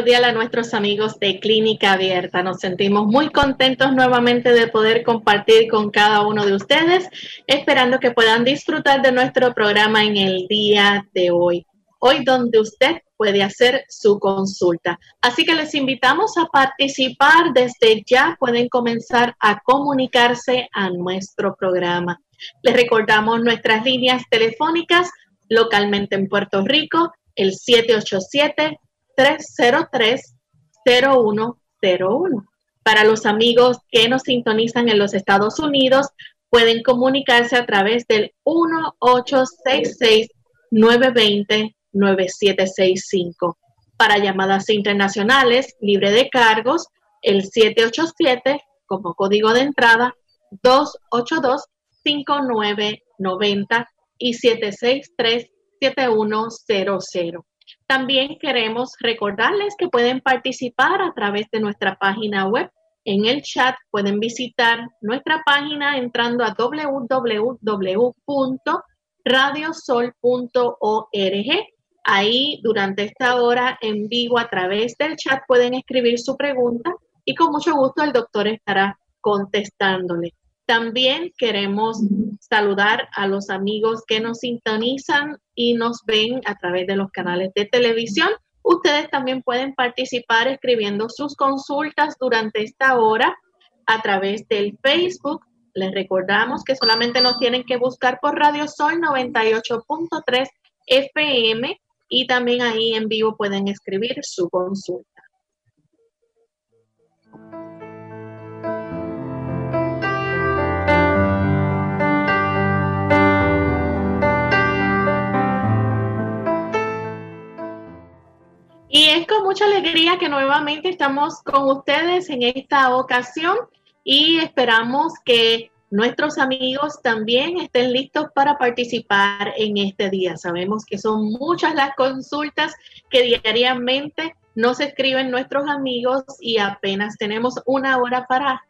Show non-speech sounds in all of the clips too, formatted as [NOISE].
Cordial a nuestros amigos de Clínica Abierta. Nos sentimos muy contentos nuevamente de poder compartir con cada uno de ustedes, esperando que puedan disfrutar de nuestro programa en el día de hoy. Hoy donde usted puede hacer su consulta. Así que les invitamos a participar desde ya. Pueden comenzar a comunicarse a nuestro programa. Les recordamos nuestras líneas telefónicas localmente en Puerto Rico, el 787 303-0101. Para los amigos que nos sintonizan en los Estados Unidos, pueden comunicarse a través del 1866-920-9765. Para llamadas internacionales, libre de cargos, el 787 como código de entrada 282-5990 y 763-7100. También queremos recordarles que pueden participar a través de nuestra página web. En el chat pueden visitar nuestra página entrando a www.radiosol.org. Ahí durante esta hora en vivo a través del chat pueden escribir su pregunta y con mucho gusto el doctor estará contestándole. También queremos saludar a los amigos que nos sintonizan y nos ven a través de los canales de televisión. Ustedes también pueden participar escribiendo sus consultas durante esta hora a través del Facebook. Les recordamos que solamente nos tienen que buscar por Radio Sol 98.3 FM y también ahí en vivo pueden escribir su consulta. Es con mucha alegría que nuevamente estamos con ustedes en esta ocasión y esperamos que nuestros amigos también estén listos para participar en este día. Sabemos que son muchas las consultas que diariamente nos escriben nuestros amigos y apenas tenemos una hora para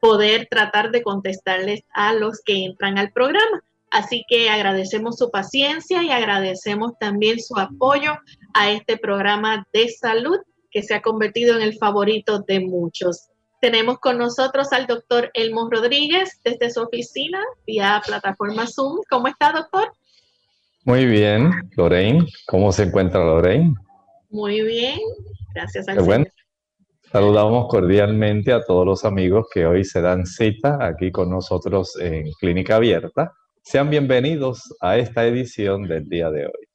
poder tratar de contestarles a los que entran al programa. Así que agradecemos su paciencia y agradecemos también su apoyo a este programa de salud que se ha convertido en el favorito de muchos. Tenemos con nosotros al doctor Elmo Rodríguez desde su oficina vía plataforma Zoom. ¿Cómo está, doctor? Muy bien, Lorraine. ¿Cómo se encuentra Lorraine? Muy bien, gracias a bueno. Saludamos cordialmente a todos los amigos que hoy se dan cita aquí con nosotros en Clínica Abierta. Sean bienvenidos a esta edición del día de hoy.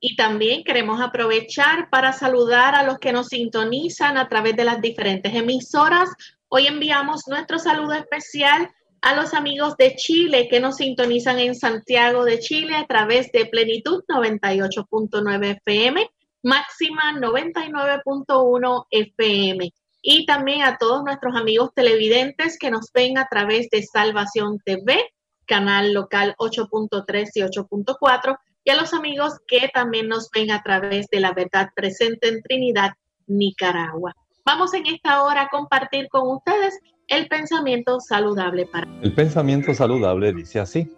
Y también queremos aprovechar para saludar a los que nos sintonizan a través de las diferentes emisoras. Hoy enviamos nuestro saludo especial a los amigos de Chile que nos sintonizan en Santiago de Chile a través de Plenitud 98.9 FM, Máxima 99.1 FM. Y también a todos nuestros amigos televidentes que nos ven a través de Salvación TV, canal local 8.3 y 8.4 y a los amigos que también nos ven a través de la verdad presente en Trinidad, Nicaragua. Vamos en esta hora a compartir con ustedes el pensamiento saludable para. El pensamiento saludable dice así: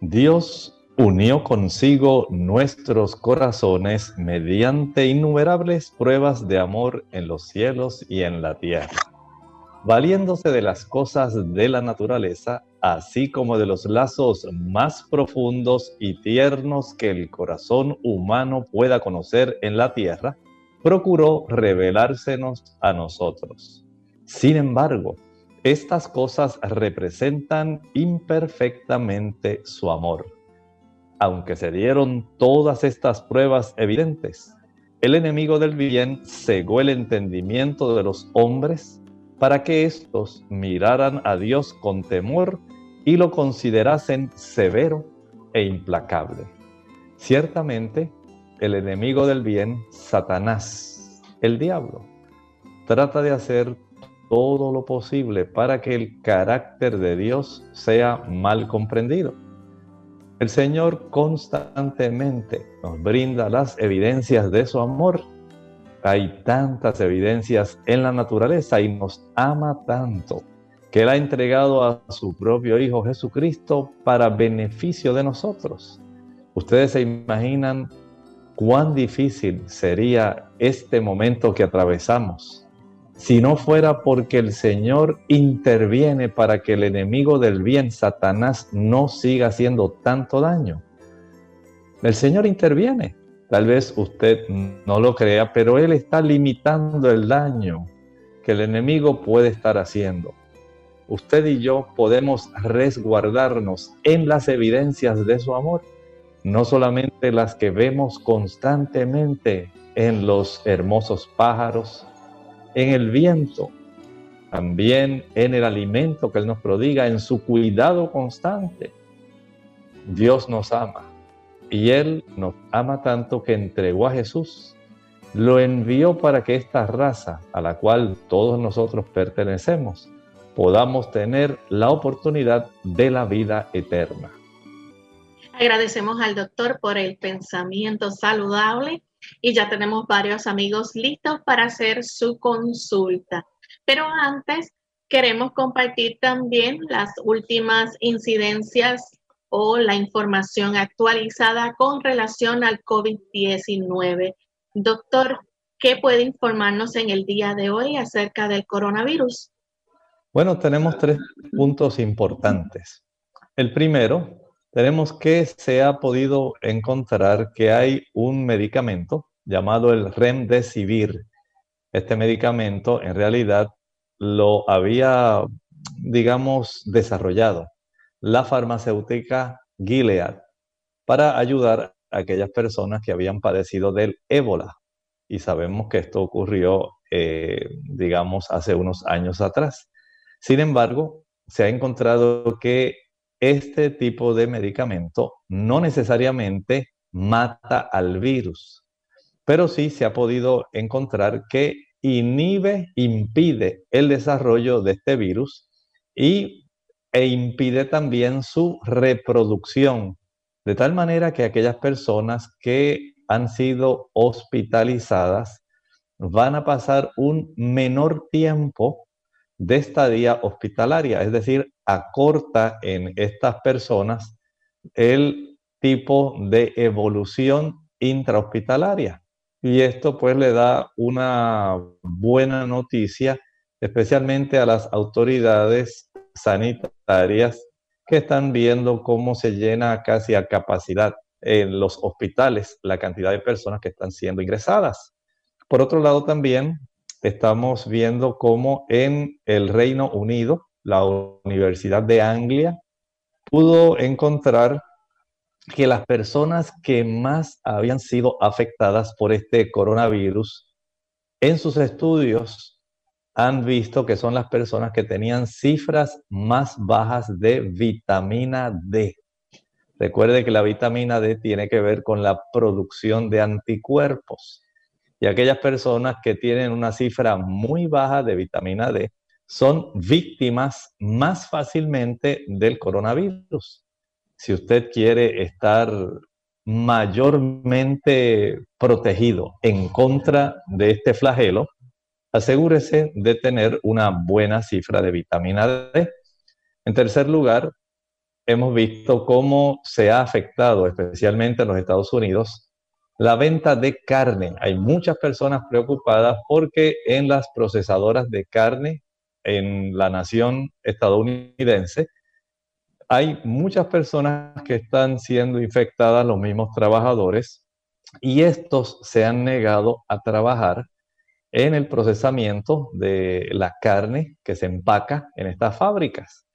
Dios unió consigo nuestros corazones mediante innumerables pruebas de amor en los cielos y en la tierra valiéndose de las cosas de la naturaleza, así como de los lazos más profundos y tiernos que el corazón humano pueda conocer en la tierra, procuró revelársenos a nosotros. Sin embargo, estas cosas representan imperfectamente su amor. Aunque se dieron todas estas pruebas evidentes, el enemigo del bien cegó el entendimiento de los hombres para que éstos miraran a Dios con temor y lo considerasen severo e implacable. Ciertamente, el enemigo del bien, Satanás, el diablo, trata de hacer todo lo posible para que el carácter de Dios sea mal comprendido. El Señor constantemente nos brinda las evidencias de su amor. Hay tantas evidencias en la naturaleza y nos ama tanto que Él ha entregado a su propio Hijo Jesucristo para beneficio de nosotros. Ustedes se imaginan cuán difícil sería este momento que atravesamos si no fuera porque el Señor interviene para que el enemigo del bien, Satanás, no siga haciendo tanto daño. El Señor interviene. Tal vez usted no lo crea, pero Él está limitando el daño que el enemigo puede estar haciendo. Usted y yo podemos resguardarnos en las evidencias de su amor, no solamente las que vemos constantemente en los hermosos pájaros, en el viento, también en el alimento que Él nos prodiga, en su cuidado constante. Dios nos ama y Él nos ama tanto que entregó a Jesús. Lo envió para que esta raza a la cual todos nosotros pertenecemos podamos tener la oportunidad de la vida eterna. Agradecemos al doctor por el pensamiento saludable y ya tenemos varios amigos listos para hacer su consulta. Pero antes queremos compartir también las últimas incidencias o la información actualizada con relación al COVID-19. Doctor, ¿qué puede informarnos en el día de hoy acerca del coronavirus? Bueno, tenemos tres puntos importantes. El primero tenemos que se ha podido encontrar que hay un medicamento llamado el Remdesivir. Este medicamento en realidad lo había, digamos, desarrollado la farmacéutica Gilead para ayudar a aquellas personas que habían padecido del ébola. Y sabemos que esto ocurrió, eh, digamos, hace unos años atrás. Sin embargo, se ha encontrado que este tipo de medicamento no necesariamente mata al virus, pero sí se ha podido encontrar que inhibe, impide el desarrollo de este virus y, e impide también su reproducción, de tal manera que aquellas personas que han sido hospitalizadas van a pasar un menor tiempo de estadía hospitalaria, es decir, acorta en estas personas el tipo de evolución intrahospitalaria. Y esto pues le da una buena noticia, especialmente a las autoridades sanitarias que están viendo cómo se llena casi a capacidad en los hospitales la cantidad de personas que están siendo ingresadas. Por otro lado, también estamos viendo cómo en el Reino Unido, la Universidad de Anglia pudo encontrar que las personas que más habían sido afectadas por este coronavirus en sus estudios han visto que son las personas que tenían cifras más bajas de vitamina D. Recuerde que la vitamina D tiene que ver con la producción de anticuerpos y aquellas personas que tienen una cifra muy baja de vitamina D son víctimas más fácilmente del coronavirus. Si usted quiere estar mayormente protegido en contra de este flagelo, asegúrese de tener una buena cifra de vitamina D. En tercer lugar, hemos visto cómo se ha afectado, especialmente en los Estados Unidos, la venta de carne. Hay muchas personas preocupadas porque en las procesadoras de carne en la nación estadounidense hay muchas personas que están siendo infectadas, los mismos trabajadores, y estos se han negado a trabajar en el procesamiento de la carne que se empaca en estas fábricas.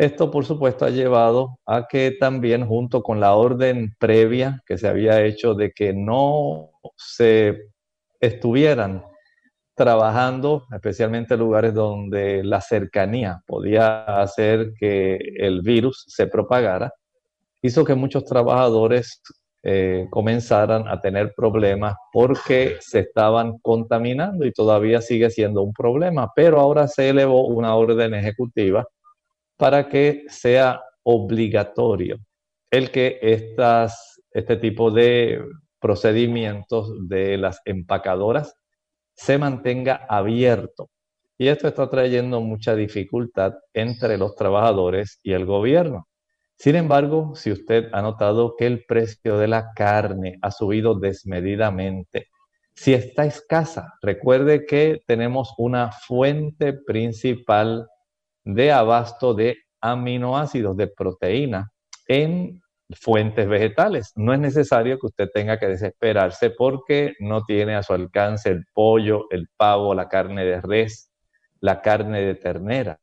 Esto, por supuesto, ha llevado a que también junto con la orden previa que se había hecho de que no se estuvieran trabajando, especialmente en lugares donde la cercanía podía hacer que el virus se propagara, hizo que muchos trabajadores eh, comenzaran a tener problemas porque se estaban contaminando y todavía sigue siendo un problema, pero ahora se elevó una orden ejecutiva para que sea obligatorio el que estas, este tipo de procedimientos de las empacadoras se mantenga abierto. Y esto está trayendo mucha dificultad entre los trabajadores y el gobierno. Sin embargo, si usted ha notado que el precio de la carne ha subido desmedidamente, si está escasa, recuerde que tenemos una fuente principal de abasto de aminoácidos, de proteína en fuentes vegetales. No es necesario que usted tenga que desesperarse porque no tiene a su alcance el pollo, el pavo, la carne de res, la carne de ternera.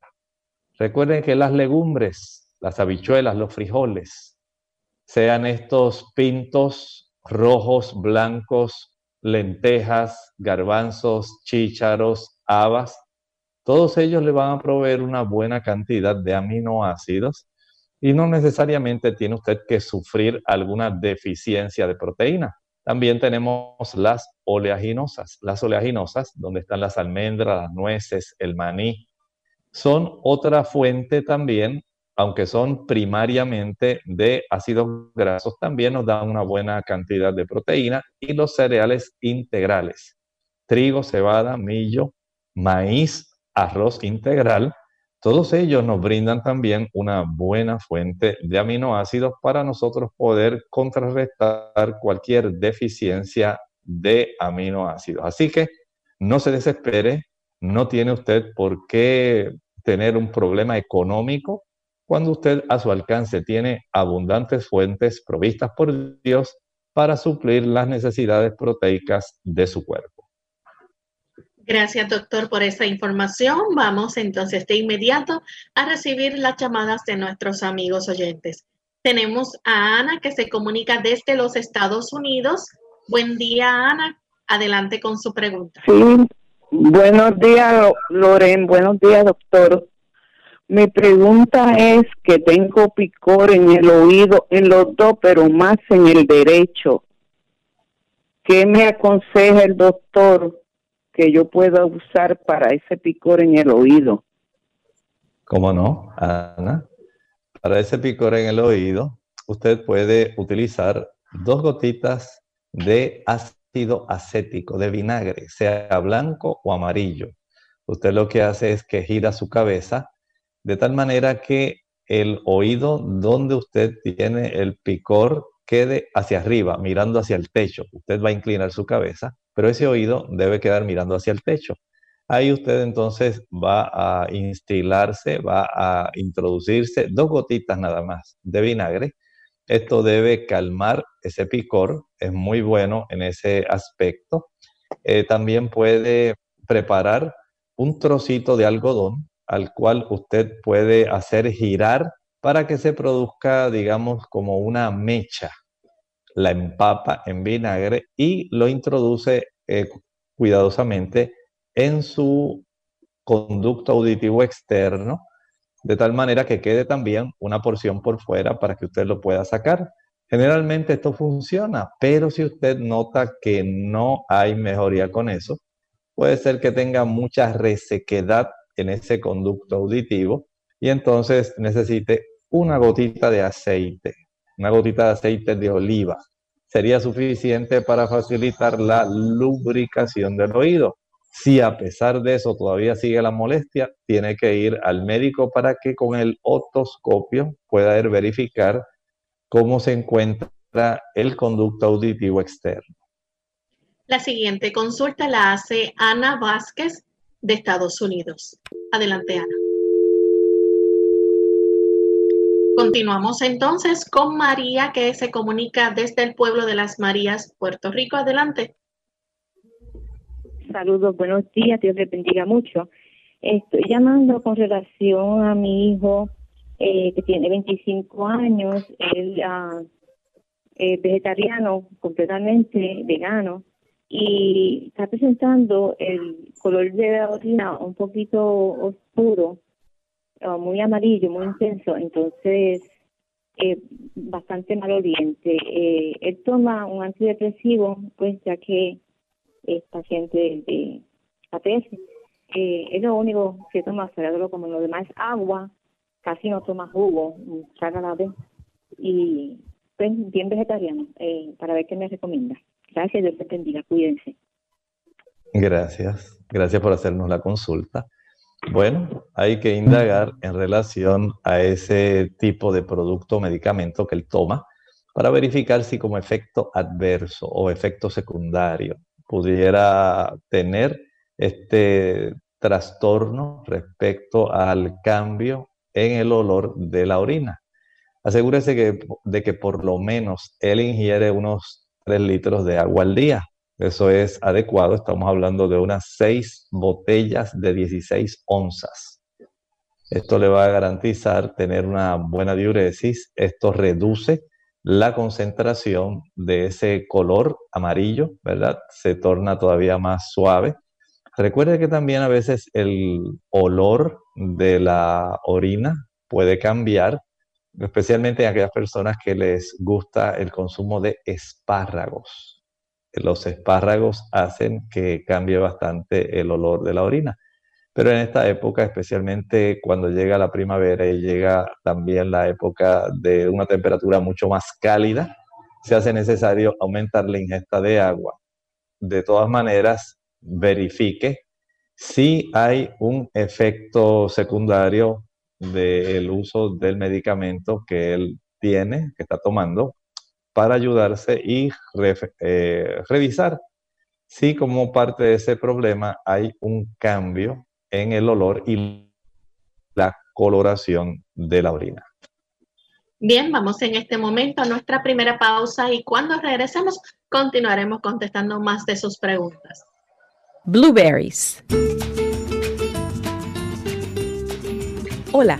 Recuerden que las legumbres, las habichuelas, los frijoles, sean estos pintos rojos, blancos, lentejas, garbanzos, chícharos, habas, todos ellos le van a proveer una buena cantidad de aminoácidos y no necesariamente tiene usted que sufrir alguna deficiencia de proteína. También tenemos las oleaginosas. Las oleaginosas, donde están las almendras, las nueces, el maní, son otra fuente también, aunque son primariamente de ácidos grasos, también nos dan una buena cantidad de proteína y los cereales integrales, trigo, cebada, millo, maíz, arroz integral, todos ellos nos brindan también una buena fuente de aminoácidos para nosotros poder contrarrestar cualquier deficiencia de aminoácidos. Así que no se desespere, no tiene usted por qué tener un problema económico cuando usted a su alcance tiene abundantes fuentes provistas por Dios para suplir las necesidades proteicas de su cuerpo. Gracias, doctor, por esa información. Vamos entonces de inmediato a recibir las llamadas de nuestros amigos oyentes. Tenemos a Ana que se comunica desde los Estados Unidos. Buen día, Ana. Adelante con su pregunta. Sí, buenos días, Loren. Buenos días, doctor. Mi pregunta es que tengo picor en el oído, en los dos, pero más en el derecho. ¿Qué me aconseja el doctor? Que yo pueda usar para ese picor en el oído. ¿Cómo no, Ana? Para ese picor en el oído, usted puede utilizar dos gotitas de ácido acético, de vinagre, sea blanco o amarillo. Usted lo que hace es que gira su cabeza de tal manera que el oído donde usted tiene el picor quede hacia arriba, mirando hacia el techo. Usted va a inclinar su cabeza pero ese oído debe quedar mirando hacia el techo. Ahí usted entonces va a instilarse, va a introducirse dos gotitas nada más de vinagre. Esto debe calmar ese picor, es muy bueno en ese aspecto. Eh, también puede preparar un trocito de algodón al cual usted puede hacer girar para que se produzca, digamos, como una mecha la empapa en vinagre y lo introduce eh, cuidadosamente en su conducto auditivo externo, de tal manera que quede también una porción por fuera para que usted lo pueda sacar. Generalmente esto funciona, pero si usted nota que no hay mejoría con eso, puede ser que tenga mucha resequedad en ese conducto auditivo y entonces necesite una gotita de aceite una gotita de aceite de oliva. Sería suficiente para facilitar la lubricación del oído. Si a pesar de eso todavía sigue la molestia, tiene que ir al médico para que con el otoscopio pueda verificar cómo se encuentra el conducto auditivo externo. La siguiente consulta la hace Ana Vázquez de Estados Unidos. Adelante, Ana. Continuamos entonces con María que se comunica desde el pueblo de las Marías, Puerto Rico. Adelante. Saludos, buenos días, Dios les bendiga mucho. Estoy llamando con relación a mi hijo eh, que tiene 25 años, él uh, es vegetariano, completamente vegano, y está presentando el color de la orina un poquito oscuro, uh, muy amarillo, muy intenso, entonces eh, bastante maloliente. Eh, él toma un antidepresivo, pues ya que es paciente de APS. Eh, es lo único que toma, pero como lo demás agua, casi no toma jugo, saca la vez. Y pues bien vegetariano, eh, para ver qué me recomienda. Gracias, Dios te bendiga, cuídense. Gracias, gracias por hacernos la consulta. Bueno, hay que indagar en relación a ese tipo de producto o medicamento que él toma para verificar si como efecto adverso o efecto secundario pudiera tener este trastorno respecto al cambio en el olor de la orina. Asegúrese que, de que por lo menos él ingiere unos 3 litros de agua al día. Eso es adecuado, estamos hablando de unas 6 botellas de 16 onzas. Esto le va a garantizar tener una buena diuresis, esto reduce la concentración de ese color amarillo, ¿verdad? Se torna todavía más suave. Recuerde que también a veces el olor de la orina puede cambiar, especialmente en aquellas personas que les gusta el consumo de espárragos. Los espárragos hacen que cambie bastante el olor de la orina. Pero en esta época, especialmente cuando llega la primavera y llega también la época de una temperatura mucho más cálida, se hace necesario aumentar la ingesta de agua. De todas maneras, verifique si hay un efecto secundario del uso del medicamento que él tiene, que está tomando, para ayudarse y eh, revisar si como parte de ese problema hay un cambio en el olor y la coloración de la orina. Bien, vamos en este momento a nuestra primera pausa y cuando regresemos continuaremos contestando más de sus preguntas. Blueberries. Hola,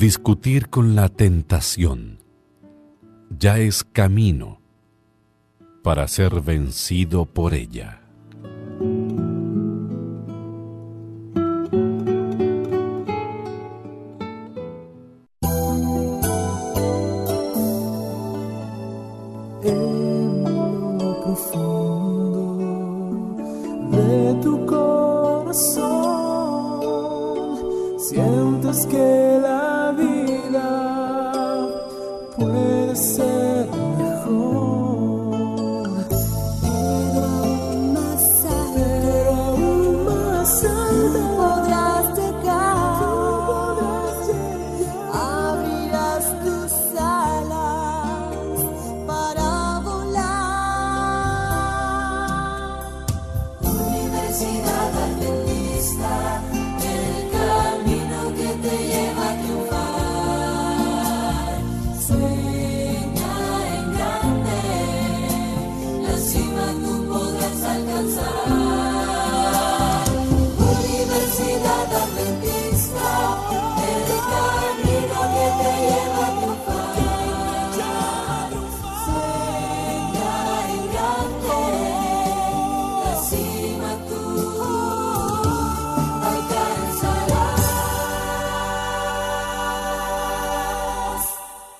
Discutir con la tentación ya es camino para ser vencido por ella.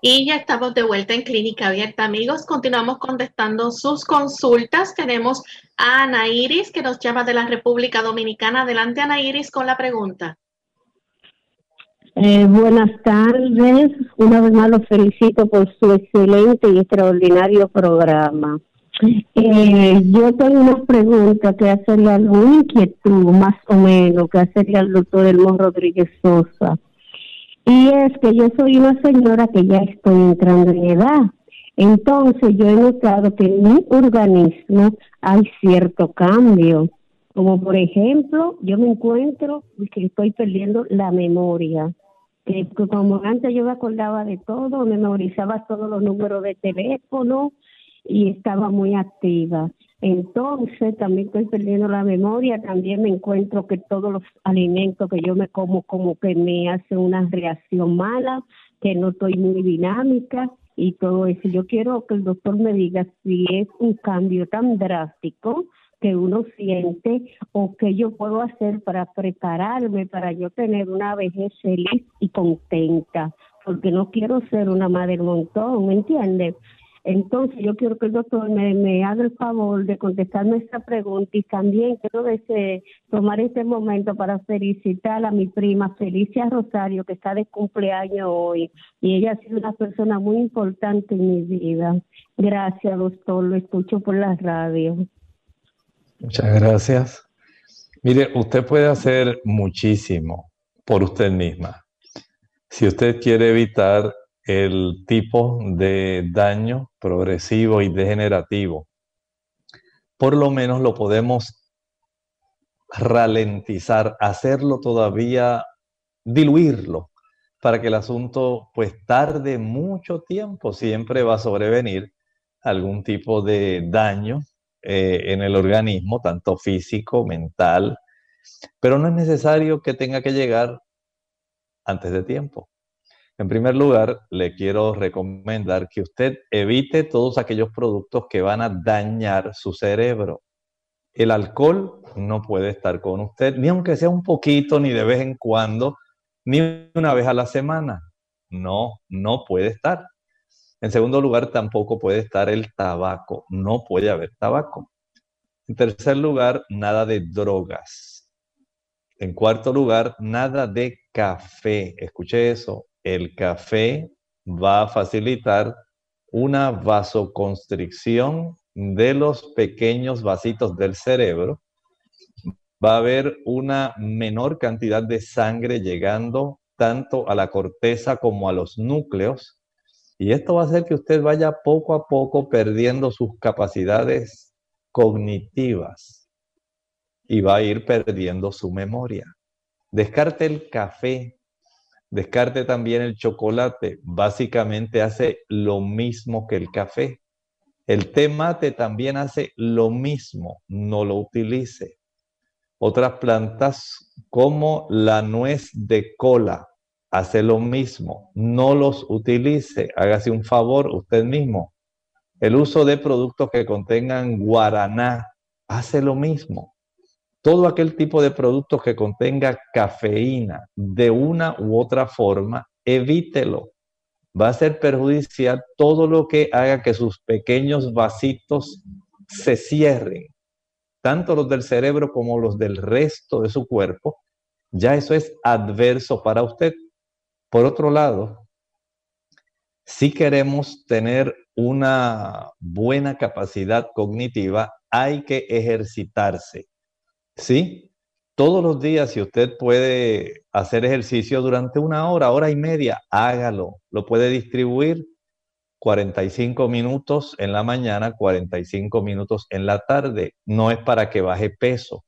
Y ya estamos de vuelta en Clínica Abierta, amigos. Continuamos contestando sus consultas. Tenemos a Ana Iris, que nos llama de la República Dominicana. Adelante, Ana Iris, con la pregunta. Eh, buenas tardes. Una vez más los felicito por su excelente y extraordinario programa. Eh, yo tengo una pregunta que hacerle a una inquietud más o menos que hacerle al doctor Elmo Rodríguez Sosa. Y es que yo soy una señora que ya estoy entrando en edad. Entonces yo he notado que en mi organismo hay cierto cambio. Como por ejemplo, yo me encuentro que estoy perdiendo la memoria. Que como antes yo me acordaba de todo, memorizaba todos los números de teléfono y estaba muy activa. Entonces también estoy perdiendo la memoria, también me encuentro que todos los alimentos que yo me como como que me hacen una reacción mala, que no estoy muy dinámica y todo eso. Yo quiero que el doctor me diga si es un cambio tan drástico que uno siente o que yo puedo hacer para prepararme para yo tener una vejez feliz y contenta, porque no quiero ser una madre montón, ¿me entiendes? Entonces, yo quiero que el doctor me, haga el favor de contestarme esta pregunta y también quiero tomar este momento para felicitar a mi prima Felicia Rosario, que está de cumpleaños hoy. Y ella ha sido una persona muy importante en mi vida. Gracias, doctor. Lo escucho por la radio. Muchas gracias. Mire, usted puede hacer muchísimo por usted misma. Si usted quiere evitar el tipo de daño progresivo y degenerativo, por lo menos lo podemos ralentizar, hacerlo todavía, diluirlo, para que el asunto pues tarde mucho tiempo, siempre va a sobrevenir algún tipo de daño eh, en el organismo, tanto físico, mental, pero no es necesario que tenga que llegar antes de tiempo. En primer lugar, le quiero recomendar que usted evite todos aquellos productos que van a dañar su cerebro. El alcohol no puede estar con usted, ni aunque sea un poquito, ni de vez en cuando, ni una vez a la semana. No, no puede estar. En segundo lugar, tampoco puede estar el tabaco. No puede haber tabaco. En tercer lugar, nada de drogas. En cuarto lugar, nada de café. Escuche eso el café va a facilitar una vasoconstricción de los pequeños vasitos del cerebro. Va a haber una menor cantidad de sangre llegando tanto a la corteza como a los núcleos. Y esto va a hacer que usted vaya poco a poco perdiendo sus capacidades cognitivas y va a ir perdiendo su memoria. Descarte el café Descarte también el chocolate, básicamente hace lo mismo que el café. El té mate también hace lo mismo, no lo utilice. Otras plantas como la nuez de cola hace lo mismo, no los utilice, hágase un favor usted mismo. El uso de productos que contengan guaraná hace lo mismo todo aquel tipo de productos que contenga cafeína de una u otra forma, evítelo. Va a ser perjudicial todo lo que haga que sus pequeños vasitos se cierren, tanto los del cerebro como los del resto de su cuerpo. Ya eso es adverso para usted. Por otro lado, si queremos tener una buena capacidad cognitiva, hay que ejercitarse. Sí, todos los días, si usted puede hacer ejercicio durante una hora, hora y media, hágalo. Lo puede distribuir 45 minutos en la mañana, 45 minutos en la tarde. No es para que baje peso,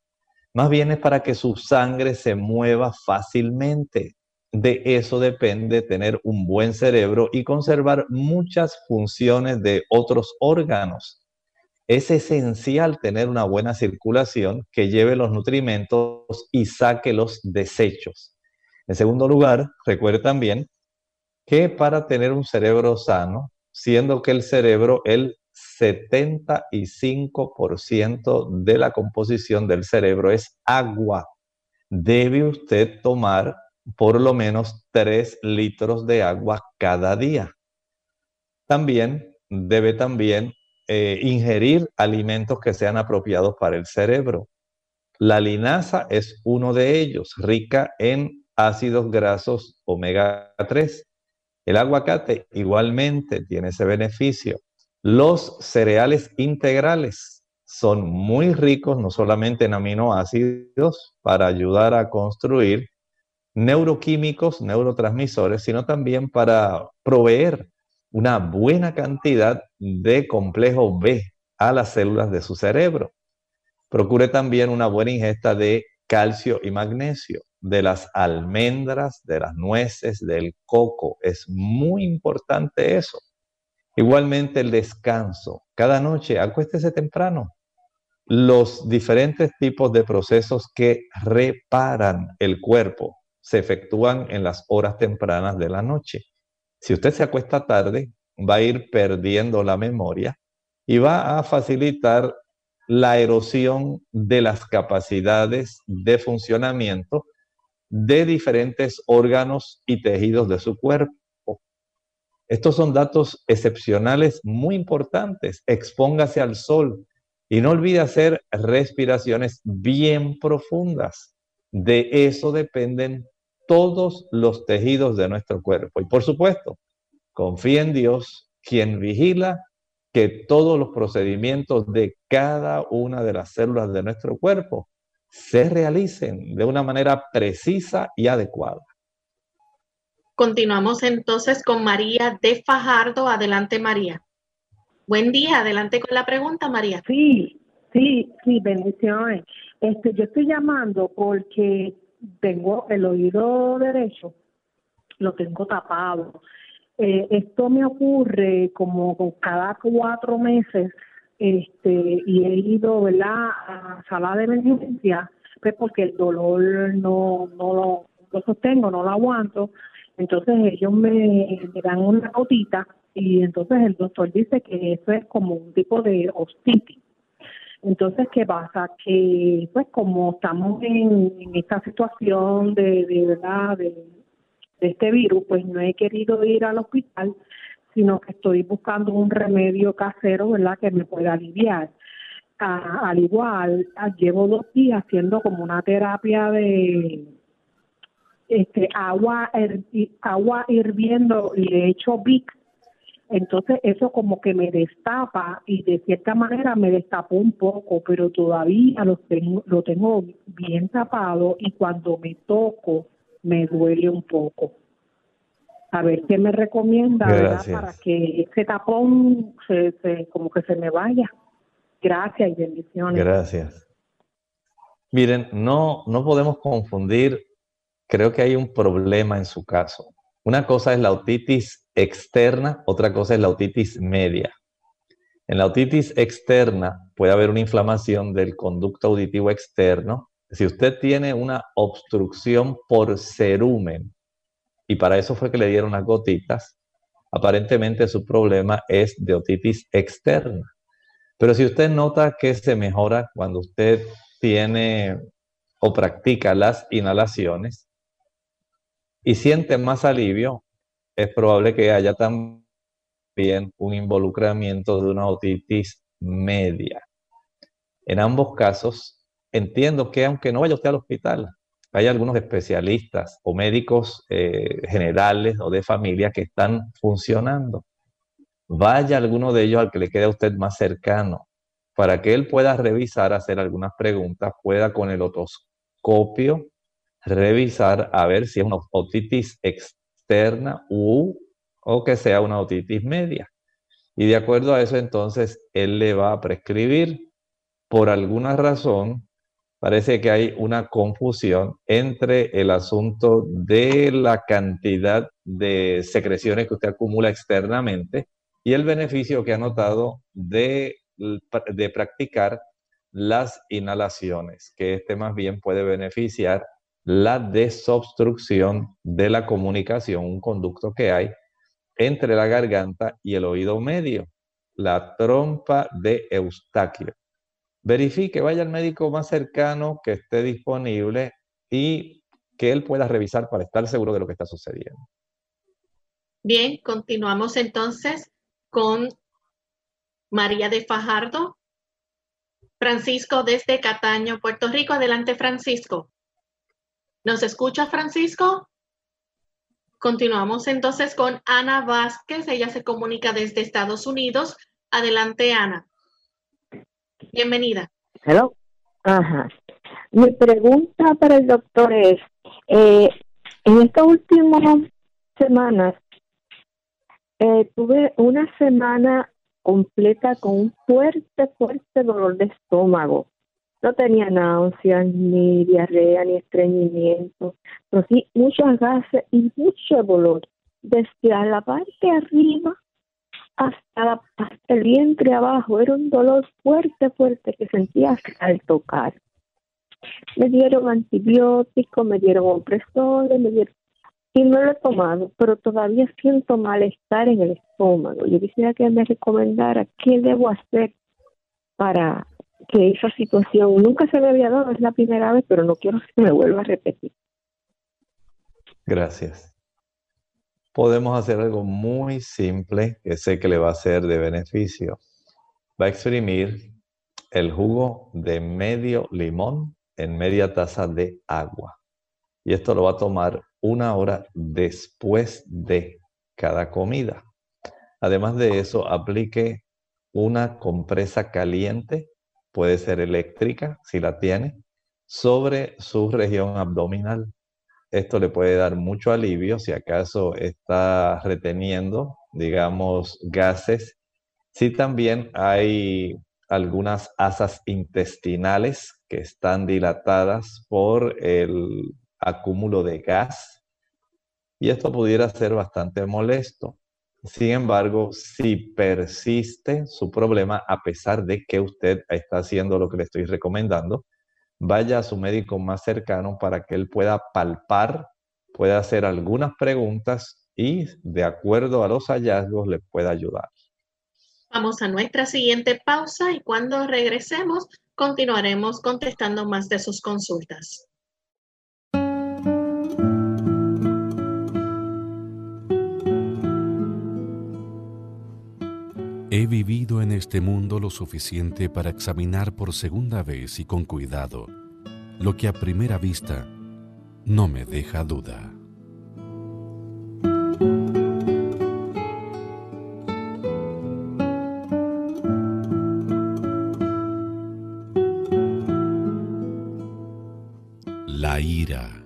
más bien es para que su sangre se mueva fácilmente. de eso depende tener un buen cerebro y conservar muchas funciones de otros órganos. Es esencial tener una buena circulación que lleve los nutrimentos y saque los desechos. En segundo lugar, recuerde también que para tener un cerebro sano, siendo que el cerebro, el 75% de la composición del cerebro es agua, debe usted tomar por lo menos 3 litros de agua cada día. También debe también eh, ingerir alimentos que sean apropiados para el cerebro. La linaza es uno de ellos, rica en ácidos grasos omega 3. El aguacate igualmente tiene ese beneficio. Los cereales integrales son muy ricos no solamente en aminoácidos para ayudar a construir neuroquímicos, neurotransmisores, sino también para proveer una buena cantidad de complejo B a las células de su cerebro. Procure también una buena ingesta de calcio y magnesio de las almendras, de las nueces, del coco. Es muy importante eso. Igualmente el descanso. Cada noche acuéstese temprano. Los diferentes tipos de procesos que reparan el cuerpo se efectúan en las horas tempranas de la noche. Si usted se acuesta tarde, va a ir perdiendo la memoria y va a facilitar la erosión de las capacidades de funcionamiento de diferentes órganos y tejidos de su cuerpo. Estos son datos excepcionales muy importantes. Expóngase al sol y no olvide hacer respiraciones bien profundas. De eso dependen todos los tejidos de nuestro cuerpo. Y por supuesto, confía en Dios, quien vigila que todos los procedimientos de cada una de las células de nuestro cuerpo se realicen de una manera precisa y adecuada. Continuamos entonces con María de Fajardo. Adelante, María. Buen día, adelante con la pregunta, María. Sí, sí, sí, bendiciones. Este, yo estoy llamando porque tengo el oído derecho, lo tengo tapado. Eh, esto me ocurre como cada cuatro meses este y he ido ¿verdad? a sala de emergencia pues porque el dolor no no lo, sostengo no lo aguanto entonces ellos me, dan una gotita y entonces el doctor dice que eso es como un tipo de ostitis entonces qué pasa que pues como estamos en, esta situación de, verdad de este virus pues no he querido ir al hospital sino que estoy buscando un remedio casero, ¿verdad?, que me pueda aliviar. al igual, llevo dos días haciendo como una terapia de este agua agua hirviendo y le echo Vic. Entonces eso como que me destapa y de cierta manera me destapó un poco, pero todavía lo tengo, lo tengo bien tapado y cuando me toco me duele un poco a ver qué me recomienda para que ese tapón se, como que se me vaya. Gracias y bendiciones. Gracias. Miren, no, no podemos confundir, creo que hay un problema en su caso. Una cosa es la otitis externa, otra cosa es la otitis media. En la otitis externa puede haber una inflamación del conducto auditivo externo. Si usted tiene una obstrucción por cerumen, y para eso fue que le dieron las gotitas. Aparentemente su problema es de otitis externa. Pero si usted nota que se mejora cuando usted tiene o practica las inhalaciones y siente más alivio, es probable que haya también un involucramiento de una otitis media. En ambos casos, entiendo que aunque no vaya usted al hospital, hay algunos especialistas o médicos eh, generales o de familia que están funcionando. Vaya alguno de ellos al que le quede a usted más cercano para que él pueda revisar, hacer algunas preguntas, pueda con el otoscopio revisar a ver si es una otitis externa u, o que sea una otitis media. Y de acuerdo a eso, entonces, él le va a prescribir por alguna razón Parece que hay una confusión entre el asunto de la cantidad de secreciones que usted acumula externamente y el beneficio que ha notado de, de practicar las inhalaciones, que este más bien puede beneficiar la desobstrucción de la comunicación, un conducto que hay entre la garganta y el oído medio, la trompa de Eustaquio. Verifique, vaya al médico más cercano que esté disponible y que él pueda revisar para estar seguro de lo que está sucediendo. Bien, continuamos entonces con María de Fajardo. Francisco desde Cataño, Puerto Rico. Adelante, Francisco. ¿Nos escucha, Francisco? Continuamos entonces con Ana Vázquez. Ella se comunica desde Estados Unidos. Adelante, Ana. Bienvenida. Hello. Ajá. Mi pregunta para el doctor es, eh, en estas últimas semanas eh, tuve una semana completa con un fuerte, fuerte dolor de estómago. No tenía náuseas, ni diarrea, ni estreñimiento, pero sí muchos gases y mucho dolor. Desde la parte arriba hasta, el vientre abajo. Era un dolor fuerte, fuerte que sentía al tocar. Me dieron antibióticos, me dieron opresores, me dieron y no lo he tomado, pero todavía siento malestar en el estómago. Yo quisiera que me recomendara qué debo hacer para que esa situación nunca se me había dado, es la primera vez, pero no quiero que me vuelva a repetir. Gracias. Podemos hacer algo muy simple que sé que le va a ser de beneficio. Va a exprimir el jugo de medio limón en media taza de agua. Y esto lo va a tomar una hora después de cada comida. Además de eso, aplique una compresa caliente, puede ser eléctrica si la tiene, sobre su región abdominal. Esto le puede dar mucho alivio si acaso está reteniendo, digamos, gases. Si también hay algunas asas intestinales que están dilatadas por el acúmulo de gas y esto pudiera ser bastante molesto. Sin embargo, si persiste su problema, a pesar de que usted está haciendo lo que le estoy recomendando, vaya a su médico más cercano para que él pueda palpar, pueda hacer algunas preguntas y de acuerdo a los hallazgos le pueda ayudar. Vamos a nuestra siguiente pausa y cuando regresemos continuaremos contestando más de sus consultas. He vivido en este mundo lo suficiente para examinar por segunda vez y con cuidado lo que a primera vista no me deja duda. La ira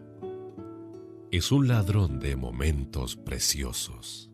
es un ladrón de momentos preciosos.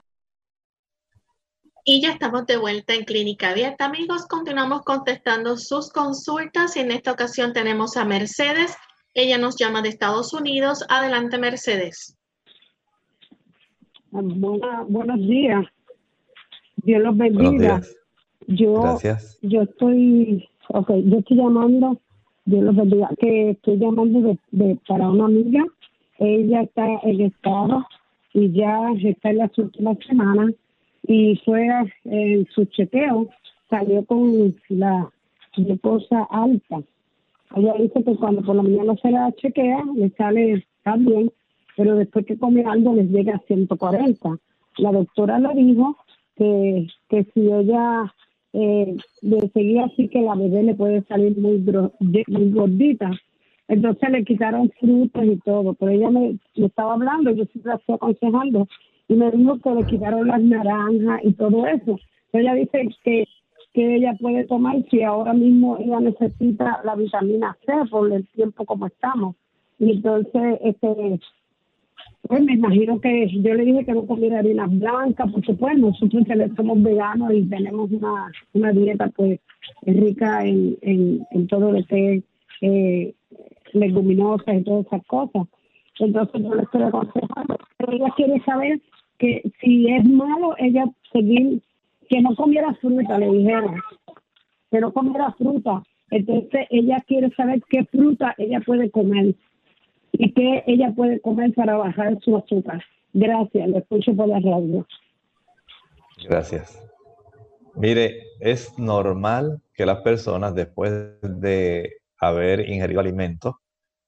Y ya estamos de vuelta en Clínica Abierta, amigos. Continuamos contestando sus consultas y en esta ocasión tenemos a Mercedes. Ella nos llama de Estados Unidos. Adelante, Mercedes. buenos días. Dios los bendiga. Yo, Gracias. yo estoy, okay, yo estoy llamando, Dios los bendiga, que estoy llamando de, para una amiga. Ella está en estado y ya está en las últimas semanas y fue en su chequeo, salió con la glucosa alta. Ella dice que cuando por la mañana se la chequea, le sale también, pero después que come algo les llega a 140. La doctora le dijo que, que si ella eh, de seguir así que la bebé le puede salir muy, muy gordita. Entonces le quitaron frutas y todo, pero ella me, estaba hablando, yo siempre la estoy aconsejando, y me dijo que le quitaron las naranjas y todo eso. ella dice que, que ella puede tomar si ahora mismo ella necesita la vitamina C por el tiempo como estamos. Y entonces, este, pues me imagino que yo le dije que no comiera harina blanca, porque pues nosotros somos veganos y tenemos una, una dieta pues rica en, en, en todo lo que eh, leguminosas y todas esas cosas. Entonces yo le estoy aconsejando. Pero ella quiere saber que si es malo, ella seguir, que no comiera fruta, le dijeron, que no comiera fruta. Entonces ella quiere saber qué fruta ella puede comer y qué ella puede comer para bajar su azúcar. Gracias, le escucho por la radio. Gracias. Mire, es normal que las personas después de haber ingerido alimentos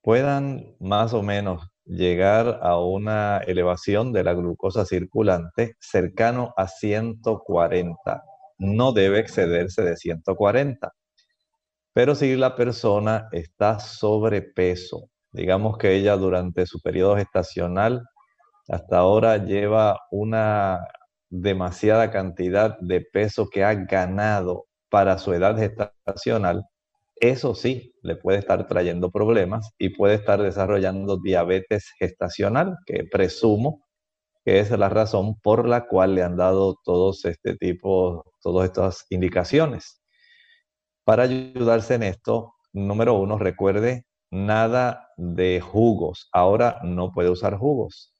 puedan más o menos llegar a una elevación de la glucosa circulante cercano a 140. No debe excederse de 140. Pero si la persona está sobrepeso, digamos que ella durante su periodo gestacional hasta ahora lleva una demasiada cantidad de peso que ha ganado para su edad gestacional, eso sí le puede estar trayendo problemas y puede estar desarrollando diabetes gestacional, que presumo que es la razón por la cual le han dado todos este tipo, todas estas indicaciones. Para ayudarse en esto, número uno, recuerde nada de jugos. Ahora no puede usar jugos.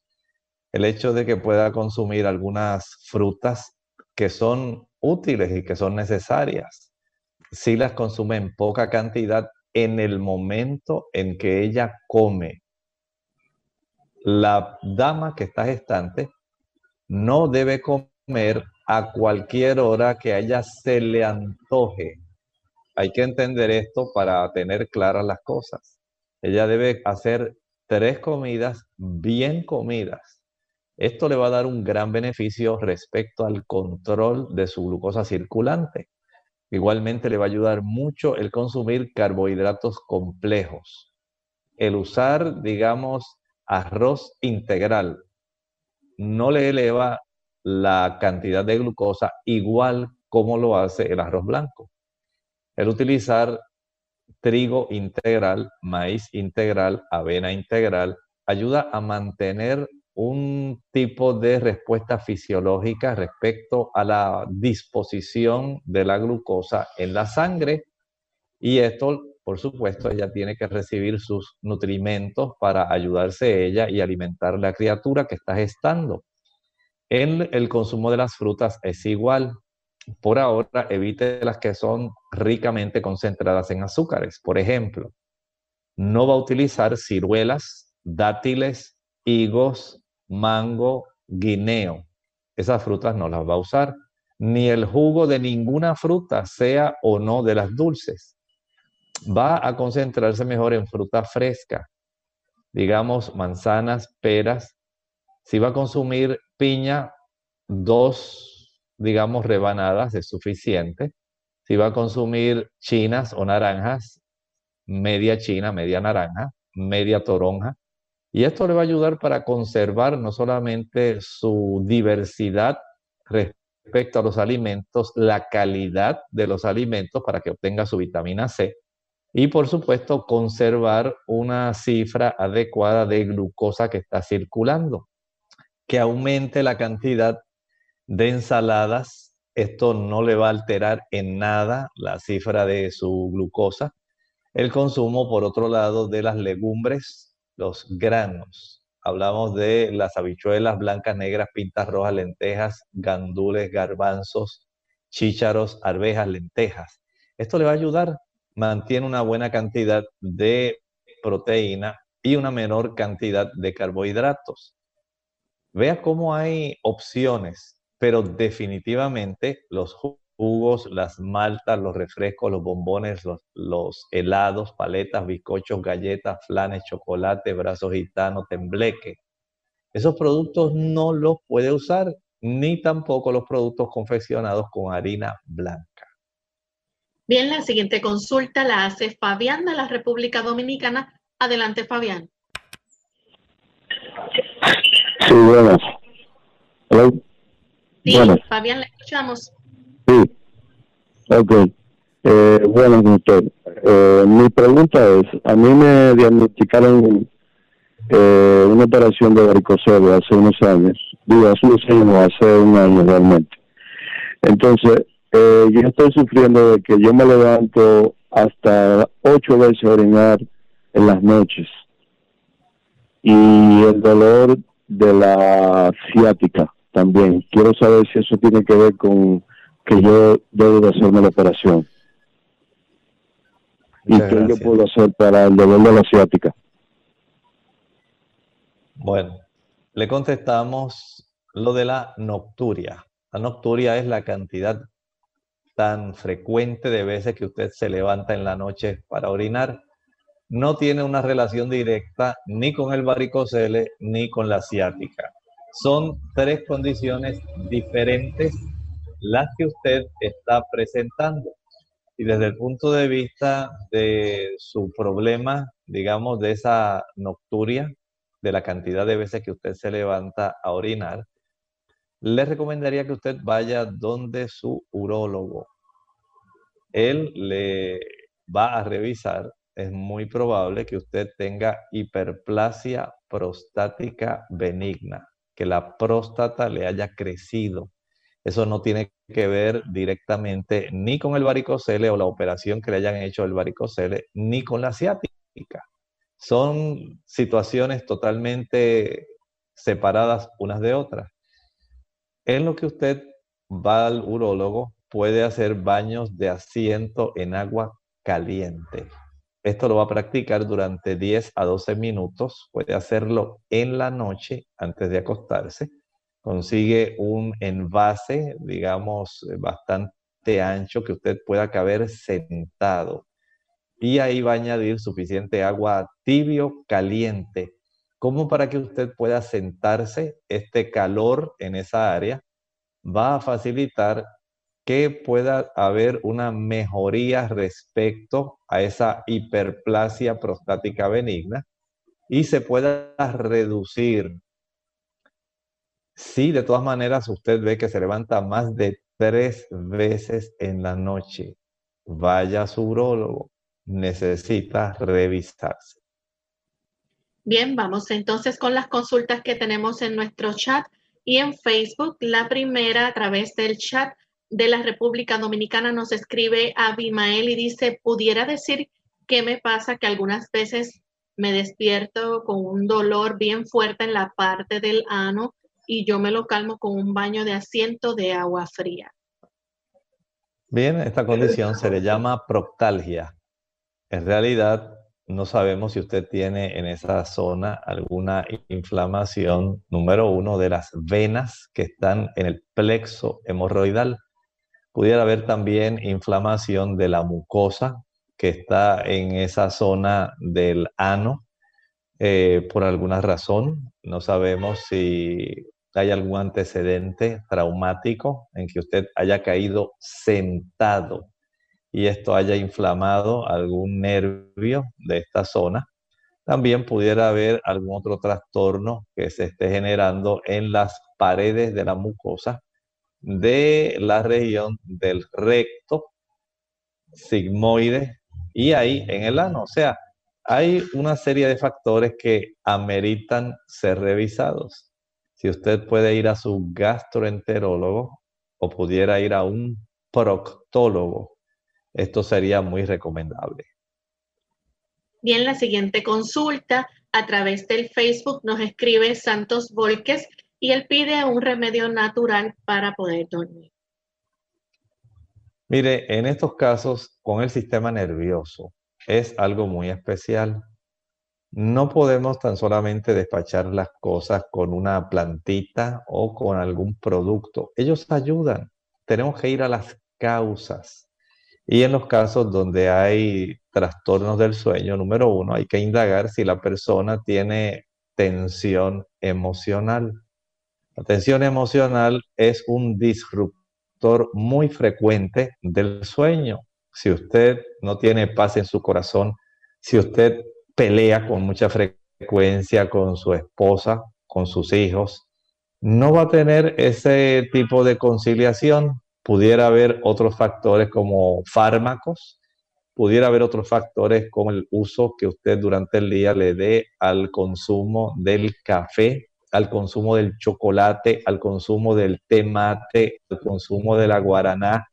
El hecho de que pueda consumir algunas frutas que son útiles y que son necesarias, si las consume en poca cantidad en el momento en que ella come. La dama que está gestante no debe comer a cualquier hora que ella se le antoje. Hay que entender esto para tener claras las cosas. Ella debe hacer tres comidas bien comidas. Esto le va a dar un gran beneficio respecto al control de su glucosa circulante. Igualmente le va a ayudar mucho el consumir carbohidratos complejos. El usar, digamos, arroz integral no le eleva la cantidad de glucosa igual como lo hace el arroz blanco. El utilizar trigo integral, maíz integral, avena integral, ayuda a mantener un tipo de respuesta fisiológica respecto a la disposición de la glucosa en la sangre y esto, por supuesto, ella tiene que recibir sus nutrimentos para ayudarse ella y alimentar la criatura que está gestando. En el consumo de las frutas es igual. Por ahora, evite las que son ricamente concentradas en azúcares. Por ejemplo, no va a utilizar ciruelas, dátiles, higos, mango, guineo. Esas frutas no las va a usar. Ni el jugo de ninguna fruta, sea o no de las dulces. Va a concentrarse mejor en fruta fresca. Digamos manzanas, peras. Si va a consumir piña, dos, digamos, rebanadas es suficiente. Si va a consumir chinas o naranjas, media china, media naranja, media toronja. Y esto le va a ayudar para conservar no solamente su diversidad respecto a los alimentos, la calidad de los alimentos para que obtenga su vitamina C y por supuesto conservar una cifra adecuada de glucosa que está circulando, que aumente la cantidad de ensaladas. Esto no le va a alterar en nada la cifra de su glucosa. El consumo, por otro lado, de las legumbres, los granos. Hablamos de las habichuelas blancas, negras, pintas rojas, lentejas, gandules, garbanzos, chícharos, arvejas, lentejas. Esto le va a ayudar, mantiene una buena cantidad de proteína y una menor cantidad de carbohidratos. Vea cómo hay opciones, pero definitivamente los las maltas, los refrescos, los bombones, los, helados, paletas, bizcochos, galletas, flanes, chocolate, brazos gitanos, tembleque. Esos productos no los puede usar, ni tampoco los productos confeccionados con harina blanca. Bien, la siguiente consulta la hace Fabián de la República Dominicana. Adelante, Fabián. Sí, buenas. Sí, Fabián, le escuchamos. Sí. Ok. Eh, bueno, doctor. Eh, mi pregunta es, a mí me diagnosticaron eh, una operación de varicocele hace unos años. Digo, hace unos años, hace un año realmente. Entonces, eh, yo estoy sufriendo de que yo me levanto hasta ocho veces a orinar en las noches. Y el dolor de la ciática también. Quiero saber si eso tiene que ver con que yo debo de hacerme la operación. ¿Y qué yo puedo hacer para el dolor de la ciática? Bueno, le contestamos lo de la nocturia. La nocturia es la cantidad tan frecuente de veces que usted se levanta en la noche para orinar, no tiene una relación directa ni con el varicocele ni con la ciática. Son tres condiciones diferentes las que usted está presentando. Y desde el punto de vista de su problema, digamos, de esa nocturia, de la cantidad de veces que usted se levanta a orinar, le recomendaría que usted vaya donde su urólogo. Él le va a revisar, es muy probable que usted tenga hiperplasia prostática benigna, que la próstata le haya crecido. Eso no tiene que ver directamente ni con el varicocele o la operación que le hayan hecho el varicocele, ni con la ciática. Son situaciones totalmente separadas unas de otras en lo que usted va al urólogo, puede hacer baños de asiento en agua caliente. Esto lo va a practicar durante 10 a 12 minutos. Puede hacerlo en la noche antes de acostarse. Consigue un envase, digamos, bastante ancho que usted pueda caber sentado. Y ahí va a añadir suficiente agua tibio caliente como para que usted pueda sentarse, este calor en esa área va a facilitar que pueda haber una mejoría respecto a esa hiperplasia prostática benigna y se pueda reducir. Si de todas maneras usted ve que se levanta más de tres veces en la noche, vaya a su urologo, necesita revisarse. Bien, vamos entonces con las consultas que tenemos en nuestro chat y en Facebook. La primera a través del chat de la República Dominicana nos escribe Abimael y dice, pudiera decir qué me pasa que algunas veces me despierto con un dolor bien fuerte en la parte del ano y yo me lo calmo con un baño de asiento de agua fría. Bien, esta condición se le [LAUGHS] llama proctalgia. En realidad no sabemos si usted tiene en esa zona alguna inflamación, número uno, de las venas que están en el plexo hemorroidal. Pudiera haber también inflamación de la mucosa que está en esa zona del ano eh, por alguna razón. No sabemos si hay algún antecedente traumático en que usted haya caído sentado y esto haya inflamado algún nervio de esta zona. También pudiera haber algún otro trastorno que se esté generando en las paredes de la mucosa de la región del recto, sigmoide y ahí en el ano. O sea, hay una serie de factores que ameritan ser revisados. Si usted puede ir a su gastroenterólogo o pudiera ir a un proctólogo esto sería muy recomendable. Bien, la siguiente consulta a través del Facebook nos escribe Santos Volques y él pide un remedio natural para poder dormir. Mire, en estos casos con el sistema nervioso es algo muy especial. No podemos tan solamente despachar las cosas con una plantita o con algún producto. Ellos ayudan. Tenemos que ir a las causas. Y en los casos donde hay trastornos del sueño, número uno, hay que indagar si la persona tiene tensión emocional. La tensión emocional es un disruptor muy frecuente del sueño. si usted no tiene paz en su corazón, si usted pelea con mucha frecuencia con su esposa, con sus hijos, no va a tener ese tipo de conciliación. Pudiera haber otros factores como fármacos, pudiera haber otros factores como el uso que usted durante el día le dé al consumo del café, al consumo del chocolate, al consumo del té mate, al consumo de la guaraná,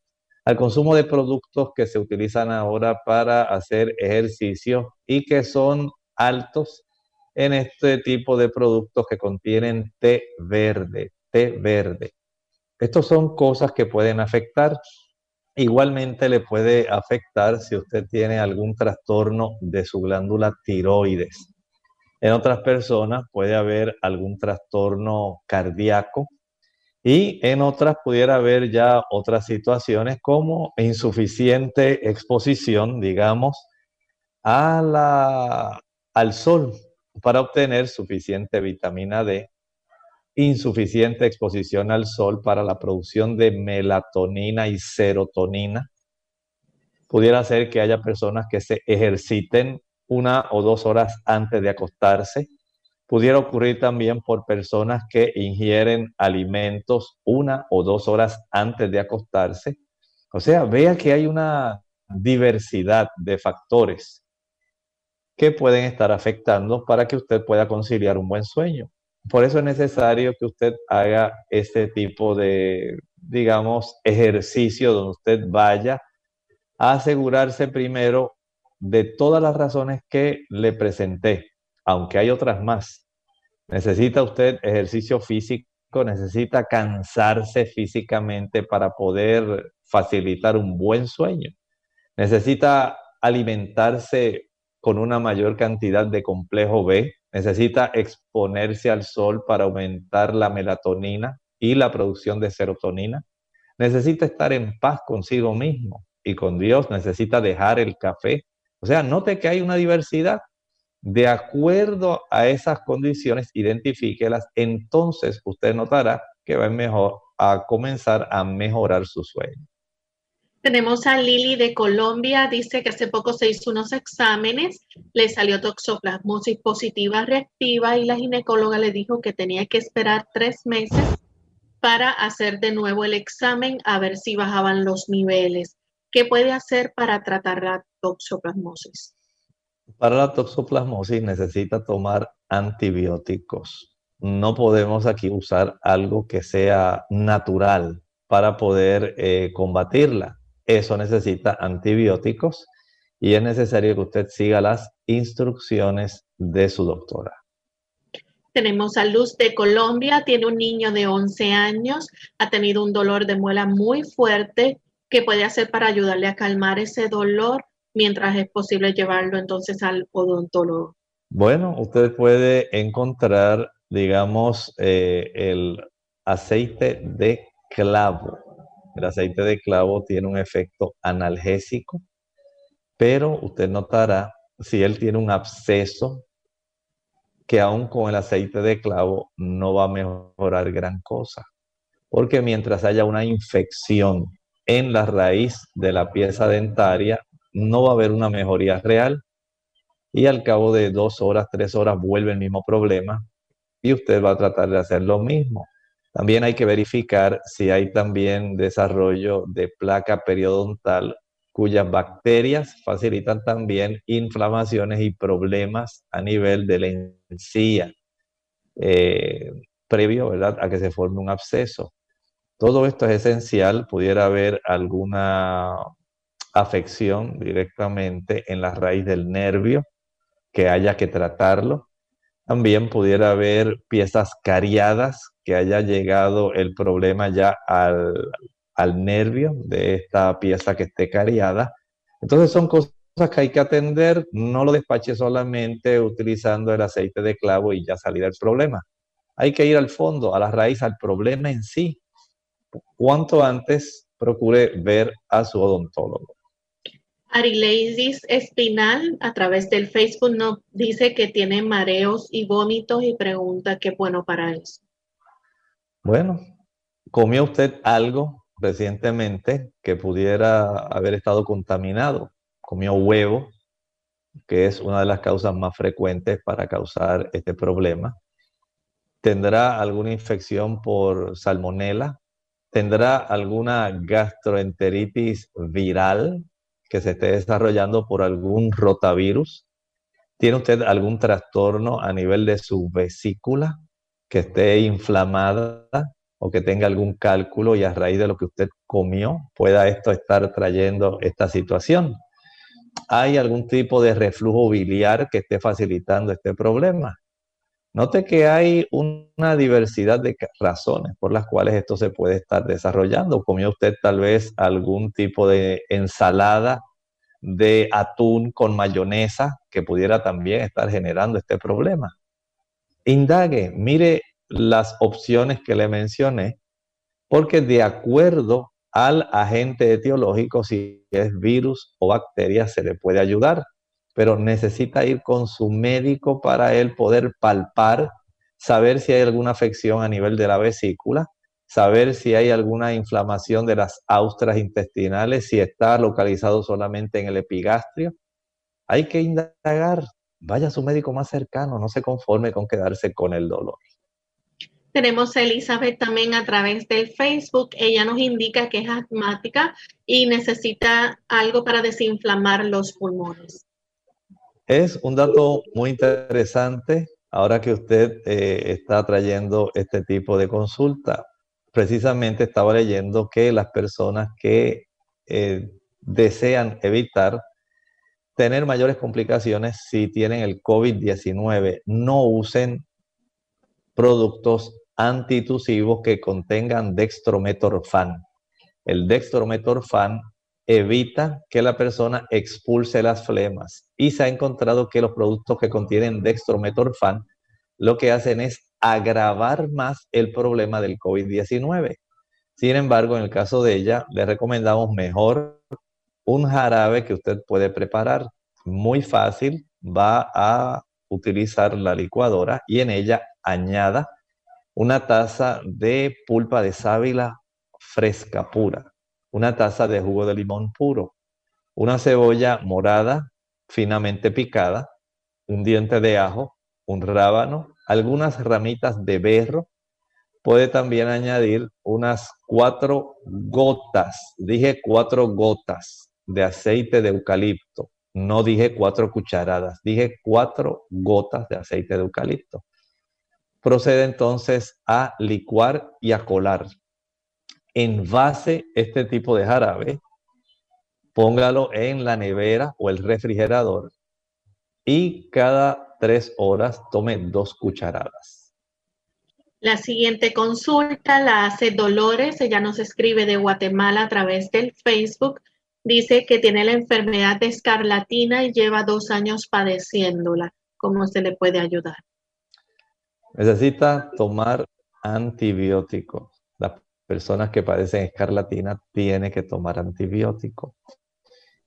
al consumo de productos que se utilizan ahora para hacer ejercicio y que son altos en este tipo de productos que contienen té verde, té verde. Estos son cosas que pueden afectar. Igualmente le puede afectar si usted tiene algún trastorno de su glándula tiroides. En otras personas puede haber algún trastorno cardíaco y en otras pudiera haber ya otras situaciones como insuficiente exposición, digamos, a la, al sol para obtener suficiente vitamina D, insuficiente exposición al sol para la producción de melatonina y serotonina. Pudiera ser que haya personas que se ejerciten una o dos horas antes de acostarse. Pudiera ocurrir también por personas que ingieren alimentos una o dos horas antes de acostarse. O sea, vea que hay una diversidad de factores que pueden estar afectando para que usted pueda conciliar un buen sueño. Por eso es necesario que usted haga este tipo de, digamos, ejercicio donde usted vaya a asegurarse primero de todas las razones que le presenté, aunque hay otras más. Necesita usted ejercicio físico, necesita cansarse físicamente para poder facilitar un buen sueño. Necesita alimentarse con una mayor cantidad de complejo B, necesita exponerse al sol para aumentar la melatonina y la producción de serotonina, necesita estar en paz consigo mismo y con Dios, necesita dejar el café, o sea, note que hay una diversidad. De acuerdo a esas condiciones, identifíquelas, entonces usted notará que va mejor a comenzar a mejorar su sueño. Tenemos a Lili de Colombia, dice que hace poco se hizo unos exámenes, le salió toxoplasmosis positiva reactiva y la ginecóloga le dijo que tenía que esperar tres meses para hacer de nuevo el examen a ver si bajaban los niveles. ¿Qué puede hacer para tratar la toxoplasmosis? Para la toxoplasmosis necesita tomar antibióticos. No podemos aquí usar algo que sea natural para poder eh, combatirla. Eso necesita antibióticos y es necesario que usted siga las instrucciones de su doctora. Tenemos a Luz de Colombia, tiene un niño de 11 años, ha tenido un dolor de muela muy fuerte ¿Qué puede hacer para ayudarle a calmar ese dolor mientras es posible llevarlo entonces al odontólogo? Bueno, usted puede encontrar, digamos, eh, el aceite de clavo. El aceite de clavo tiene un efecto analgésico, pero usted notará si él tiene un absceso que aún con el aceite de clavo no va a mejorar gran cosa. Porque mientras haya una infección en la raíz de la pieza dentaria, no va a haber una mejoría real y al cabo de dos horas, tres horas vuelve el mismo problema y usted va a tratar de hacer lo mismo. También hay que verificar si hay también desarrollo de placa periodontal cuyas bacterias facilitan también inflamaciones y problemas a nivel de la encía, eh, previo ¿verdad? a que se forme un absceso. Todo esto es esencial, pudiera haber alguna afección directamente en la raíz del nervio que haya que tratarlo. También pudiera haber piezas cariadas que haya llegado el problema ya al, al nervio de esta pieza que esté cariada. Entonces son cosas que hay que atender, no lo despache solamente utilizando el aceite de clavo y ya salir del problema. Hay que ir al fondo, a la raíz, al problema en sí cuanto antes procure ver a su odontólogo. Arileidis Espinal a través del Facebook nos dice que tiene mareos y vómitos y pregunta qué bueno para eso. Bueno, comió usted algo recientemente que pudiera haber estado contaminado. Comió huevo, que es una de las causas más frecuentes para causar este problema. Tendrá alguna infección por salmonela, tendrá alguna gastroenteritis viral que se esté desarrollando por algún rotavirus. ¿Tiene usted algún trastorno a nivel de su vesícula que esté inflamada o que tenga algún cálculo y a raíz de lo que usted comió pueda esto estar trayendo esta situación? ¿Hay algún tipo de reflujo biliar que esté facilitando este problema? Note que hay una diversidad de razones por las cuales esto se puede estar desarrollando. Comió usted tal vez algún tipo de ensalada de atún con mayonesa que pudiera también estar generando este problema. Indague, mire las opciones que le mencioné, porque de acuerdo al agente etiológico, si es virus o bacteria, se le puede ayudar pero necesita ir con su médico para él poder palpar, saber si hay alguna afección a nivel de la vesícula, saber si hay alguna inflamación de las austras intestinales, si está localizado solamente en el epigastrio. Hay que indagar, vaya a su médico más cercano, no se conforme con quedarse con el dolor. Tenemos a Elizabeth también a través del Facebook. Ella nos indica que es asmática y necesita algo para desinflamar los pulmones. Es un dato muy interesante ahora que usted eh, está trayendo este tipo de consulta. Precisamente estaba leyendo que las personas que eh, desean evitar tener mayores complicaciones si tienen el COVID-19 no usen productos antitusivos que contengan dextrometorfan. El dextrometorfan evita que la persona expulse las flemas. Y se ha encontrado que los productos que contienen dextrometorfan lo que hacen es agravar más el problema del COVID-19. Sin embargo, en el caso de ella, le recomendamos mejor un jarabe que usted puede preparar. Muy fácil, va a utilizar la licuadora y en ella añada una taza de pulpa de sábila fresca pura una taza de jugo de limón puro, una cebolla morada finamente picada, un diente de ajo, un rábano, algunas ramitas de berro. Puede también añadir unas cuatro gotas, dije cuatro gotas de aceite de eucalipto. No dije cuatro cucharadas, dije cuatro gotas de aceite de eucalipto. Procede entonces a licuar y a colar envase este tipo de jarabe, póngalo en la nevera o el refrigerador y cada tres horas tome dos cucharadas. La siguiente consulta la hace Dolores, ella nos escribe de Guatemala a través del Facebook. Dice que tiene la enfermedad de escarlatina y lleva dos años padeciéndola. ¿Cómo se le puede ayudar? Necesita tomar antibióticos personas que padecen escarlatina tienen que tomar antibiótico.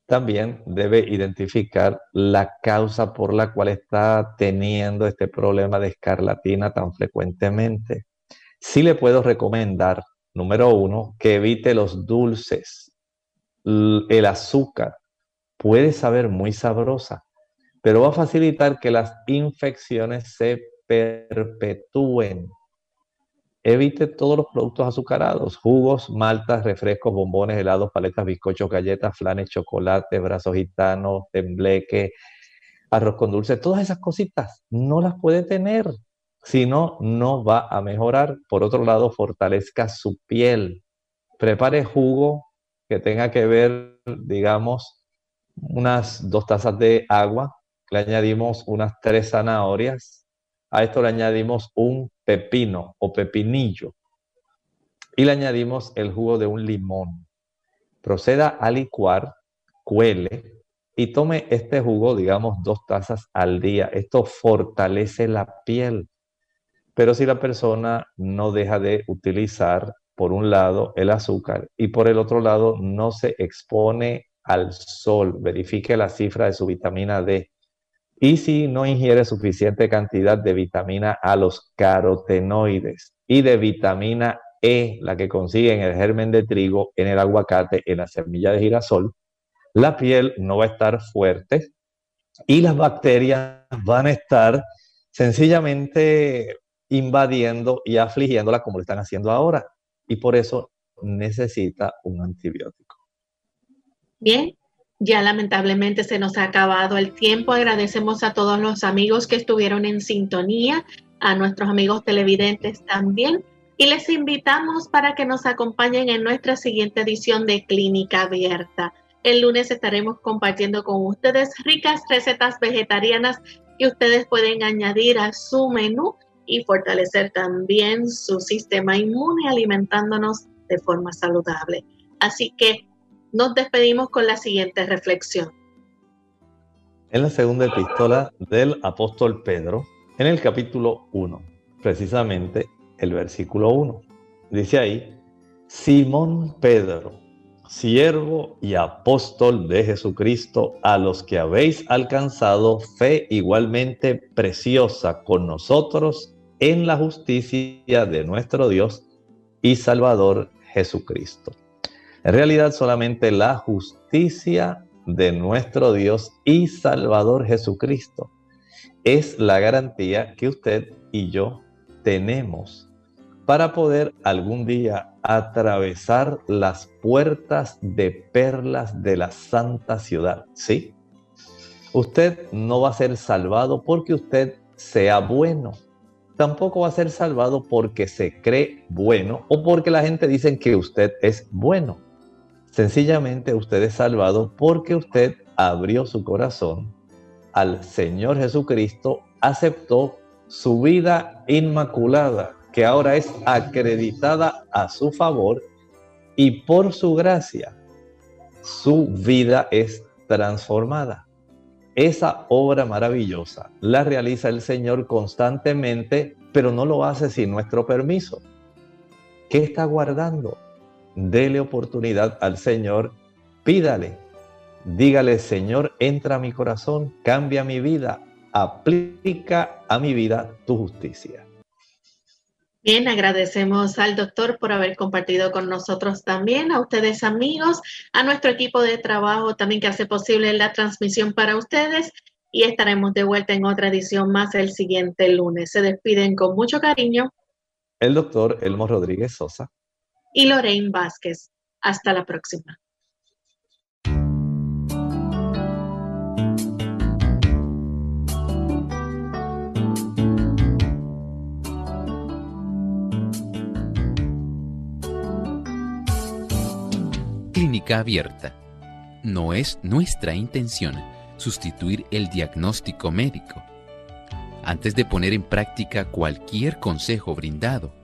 También debe identificar la causa por la cual está teniendo este problema de escarlatina tan frecuentemente. Sí le puedo recomendar, número uno, que evite los dulces. El azúcar puede saber muy sabrosa, pero va a facilitar que las infecciones se perpetúen Evite todos los productos azucarados, jugos, maltas, refrescos, bombones, helados, paletas, bizcochos, galletas, flanes, chocolate, brazos gitanos, tembleque, arroz con dulce, todas esas cositas no las puede tener, si no, no va a mejorar. Por otro lado, fortalezca su piel. Prepare jugo que tenga que ver, digamos, unas dos tazas de agua, le añadimos unas tres zanahorias, a esto le añadimos un pepino o pepinillo y le añadimos el jugo de un limón. Proceda a licuar, cuele y tome este jugo, digamos, dos tazas al día. Esto fortalece la piel. Pero si la persona no deja de utilizar, por un lado, el azúcar y por el otro lado, no se expone al sol, verifique la cifra de su vitamina D y si no ingiere suficiente cantidad de vitamina A, los carotenoides y de vitamina E, la que consigue en el germen de trigo, en el aguacate, en la semilla de girasol, la piel no va a estar fuerte y las bacterias van a estar sencillamente invadiendo y afligiéndola como lo están haciendo ahora. Y por eso necesita un antibiótico. Bien, ya lamentablemente se nos ha acabado el tiempo. Agradecemos a todos los amigos que estuvieron en sintonía, a nuestros amigos televidentes también. Y les invitamos para que nos acompañen en nuestra siguiente edición de Clínica Abierta. El lunes estaremos compartiendo con ustedes ricas recetas vegetarianas que ustedes pueden añadir a su menú y fortalecer también su sistema inmune alimentándonos de forma saludable. Así que nos despedimos con la siguiente reflexión. En la segunda epístola del apóstol Pedro, en el capítulo 1, precisamente el versículo 1, dice ahí, Simón Pedro, siervo y apóstol de Jesucristo, a los que habéis alcanzado fe igualmente preciosa con nosotros en la justicia de nuestro Dios y Salvador Jesucristo. En realidad solamente la justicia de nuestro Dios y Salvador Jesucristo es la garantía que usted y yo tenemos para poder algún día atravesar las puertas de perlas de la santa ciudad. ¿Sí? Usted no va a ser salvado porque usted sea bueno. Tampoco va a ser salvado porque se cree bueno o porque la gente dice que usted es bueno. Sencillamente usted es salvado porque usted abrió su corazón al Señor Jesucristo, aceptó su vida inmaculada que ahora es acreditada a su favor y por su gracia su vida es transformada. Esa obra maravillosa la realiza el Señor constantemente, pero no lo hace sin nuestro permiso. ¿Qué está guardando? Dele oportunidad al Señor, pídale, dígale, Señor, entra a mi corazón, cambia mi vida, aplica a mi vida tu justicia. Bien, agradecemos al doctor por haber compartido con nosotros también, a ustedes amigos, a nuestro equipo de trabajo también que hace posible la transmisión para ustedes y estaremos de vuelta en otra edición más el siguiente lunes. Se despiden con mucho cariño. El doctor Elmo Rodríguez Sosa. Y Lorraine Vázquez. Hasta la próxima. Clínica abierta. No es nuestra intención sustituir el diagnóstico médico. Antes de poner en práctica cualquier consejo brindado